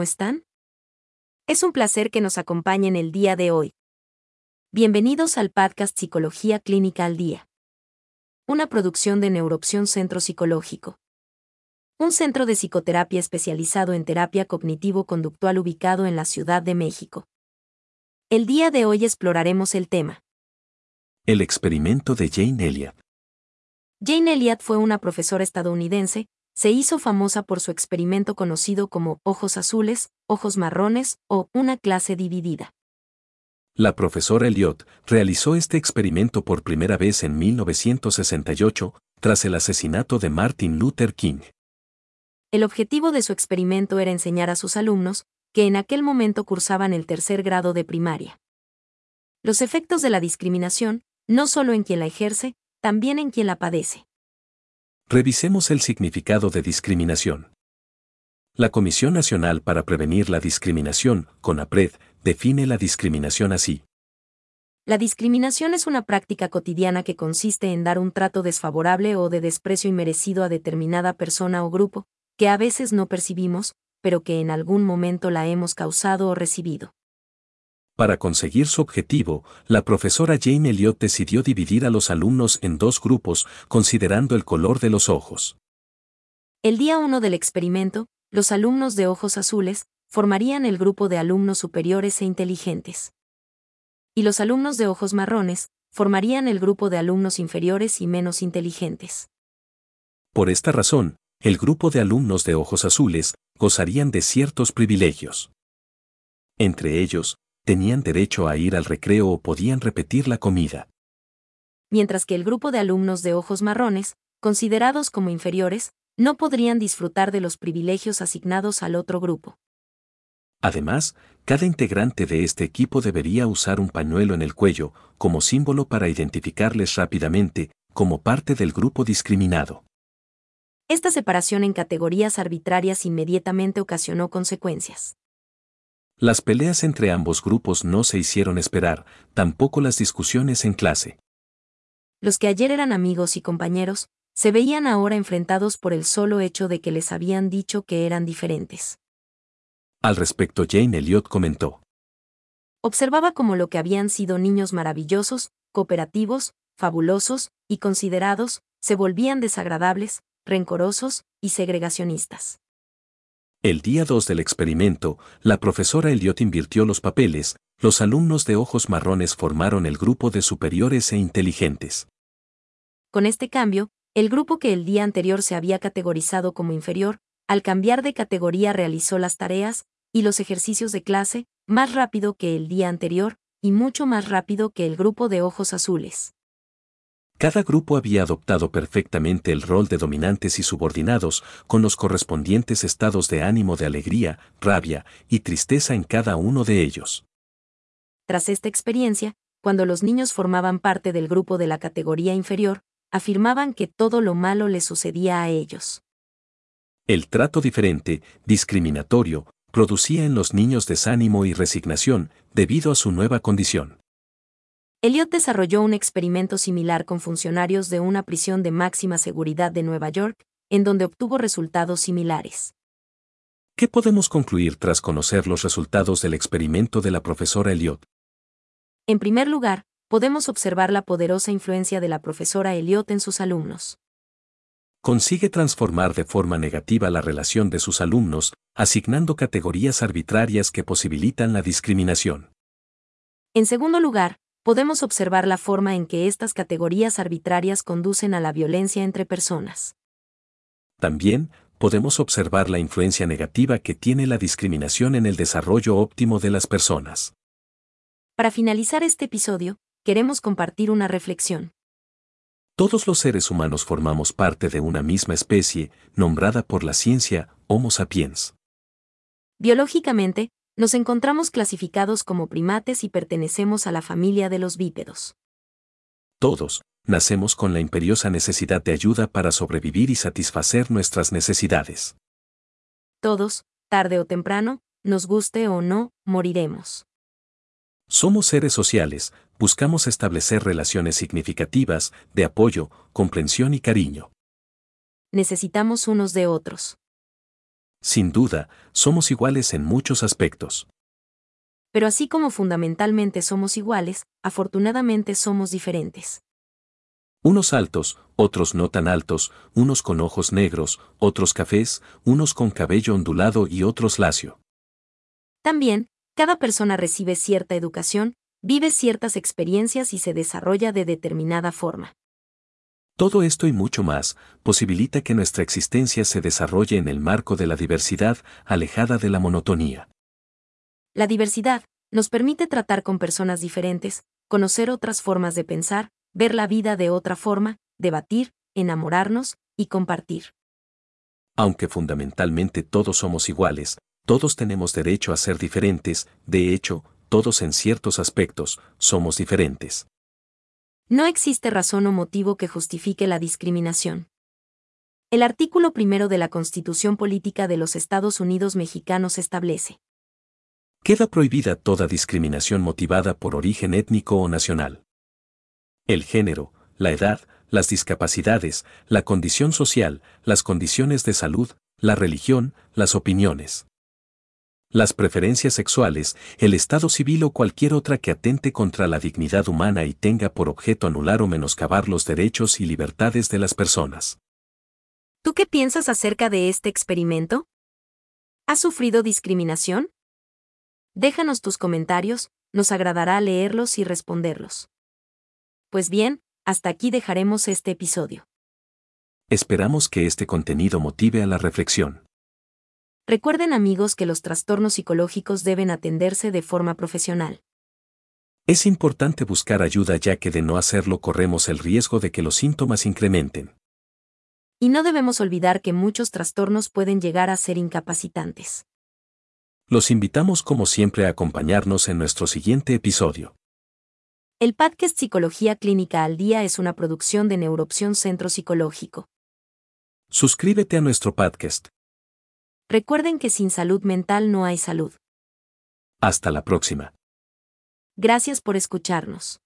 ¿cómo están? Es un placer que nos acompañen el día de hoy. Bienvenidos al podcast Psicología Clínica al Día. Una producción de Neuroopción Centro Psicológico. Un centro de psicoterapia especializado en terapia cognitivo-conductual ubicado en la Ciudad de México. El día de hoy exploraremos el tema. El experimento de Jane Elliott. Jane Elliott fue una profesora estadounidense, se hizo famosa por su experimento conocido como ojos azules, ojos marrones o una clase dividida. La profesora Elliott realizó este experimento por primera vez en 1968, tras el asesinato de Martin Luther King. El objetivo de su experimento era enseñar a sus alumnos, que en aquel momento cursaban el tercer grado de primaria. Los efectos de la discriminación, no solo en quien la ejerce, también en quien la padece. Revisemos el significado de discriminación. La Comisión Nacional para Prevenir la Discriminación, CONAPRED, define la discriminación así. La discriminación es una práctica cotidiana que consiste en dar un trato desfavorable o de desprecio inmerecido a determinada persona o grupo, que a veces no percibimos, pero que en algún momento la hemos causado o recibido. Para conseguir su objetivo, la profesora Jane Elliott decidió dividir a los alumnos en dos grupos, considerando el color de los ojos. El día 1 del experimento, los alumnos de ojos azules formarían el grupo de alumnos superiores e inteligentes. Y los alumnos de ojos marrones formarían el grupo de alumnos inferiores y menos inteligentes. Por esta razón, el grupo de alumnos de ojos azules gozarían de ciertos privilegios. Entre ellos, tenían derecho a ir al recreo o podían repetir la comida. Mientras que el grupo de alumnos de ojos marrones, considerados como inferiores, no podrían disfrutar de los privilegios asignados al otro grupo. Además, cada integrante de este equipo debería usar un pañuelo en el cuello como símbolo para identificarles rápidamente como parte del grupo discriminado. Esta separación en categorías arbitrarias inmediatamente ocasionó consecuencias. Las peleas entre ambos grupos no se hicieron esperar, tampoco las discusiones en clase. Los que ayer eran amigos y compañeros, se veían ahora enfrentados por el solo hecho de que les habían dicho que eran diferentes. Al respecto Jane Elliot comentó. Observaba como lo que habían sido niños maravillosos, cooperativos, fabulosos y considerados, se volvían desagradables, rencorosos y segregacionistas. El día 2 del experimento, la profesora Elliot invirtió los papeles, los alumnos de ojos marrones formaron el grupo de superiores e inteligentes. Con este cambio, el grupo que el día anterior se había categorizado como inferior, al cambiar de categoría realizó las tareas y los ejercicios de clase más rápido que el día anterior y mucho más rápido que el grupo de ojos azules. Cada grupo había adoptado perfectamente el rol de dominantes y subordinados, con los correspondientes estados de ánimo de alegría, rabia y tristeza en cada uno de ellos. Tras esta experiencia, cuando los niños formaban parte del grupo de la categoría inferior, afirmaban que todo lo malo les sucedía a ellos. El trato diferente, discriminatorio, producía en los niños desánimo y resignación debido a su nueva condición. Elliot desarrolló un experimento similar con funcionarios de una prisión de máxima seguridad de Nueva York, en donde obtuvo resultados similares. ¿Qué podemos concluir tras conocer los resultados del experimento de la profesora Elliot? En primer lugar, podemos observar la poderosa influencia de la profesora Elliot en sus alumnos. Consigue transformar de forma negativa la relación de sus alumnos, asignando categorías arbitrarias que posibilitan la discriminación. En segundo lugar, podemos observar la forma en que estas categorías arbitrarias conducen a la violencia entre personas. También, podemos observar la influencia negativa que tiene la discriminación en el desarrollo óptimo de las personas. Para finalizar este episodio, queremos compartir una reflexión. Todos los seres humanos formamos parte de una misma especie, nombrada por la ciencia Homo sapiens. Biológicamente, nos encontramos clasificados como primates y pertenecemos a la familia de los bípedos. Todos, nacemos con la imperiosa necesidad de ayuda para sobrevivir y satisfacer nuestras necesidades. Todos, tarde o temprano, nos guste o no, moriremos. Somos seres sociales, buscamos establecer relaciones significativas, de apoyo, comprensión y cariño. Necesitamos unos de otros. Sin duda, somos iguales en muchos aspectos. Pero así como fundamentalmente somos iguales, afortunadamente somos diferentes. Unos altos, otros no tan altos, unos con ojos negros, otros cafés, unos con cabello ondulado y otros lacio. También, cada persona recibe cierta educación, vive ciertas experiencias y se desarrolla de determinada forma. Todo esto y mucho más posibilita que nuestra existencia se desarrolle en el marco de la diversidad, alejada de la monotonía. La diversidad nos permite tratar con personas diferentes, conocer otras formas de pensar, ver la vida de otra forma, debatir, enamorarnos y compartir. Aunque fundamentalmente todos somos iguales, todos tenemos derecho a ser diferentes, de hecho, todos en ciertos aspectos somos diferentes. No existe razón o motivo que justifique la discriminación. El artículo primero de la Constitución Política de los Estados Unidos Mexicanos establece. Queda prohibida toda discriminación motivada por origen étnico o nacional. El género, la edad, las discapacidades, la condición social, las condiciones de salud, la religión, las opiniones las preferencias sexuales, el estado civil o cualquier otra que atente contra la dignidad humana y tenga por objeto anular o menoscabar los derechos y libertades de las personas. ¿Tú qué piensas acerca de este experimento? ¿Has sufrido discriminación? Déjanos tus comentarios, nos agradará leerlos y responderlos. Pues bien, hasta aquí dejaremos este episodio. Esperamos que este contenido motive a la reflexión. Recuerden amigos que los trastornos psicológicos deben atenderse de forma profesional. Es importante buscar ayuda ya que de no hacerlo corremos el riesgo de que los síntomas incrementen. Y no debemos olvidar que muchos trastornos pueden llegar a ser incapacitantes. Los invitamos como siempre a acompañarnos en nuestro siguiente episodio. El podcast Psicología Clínica al Día es una producción de Neuroopción Centro Psicológico. Suscríbete a nuestro podcast. Recuerden que sin salud mental no hay salud. Hasta la próxima. Gracias por escucharnos.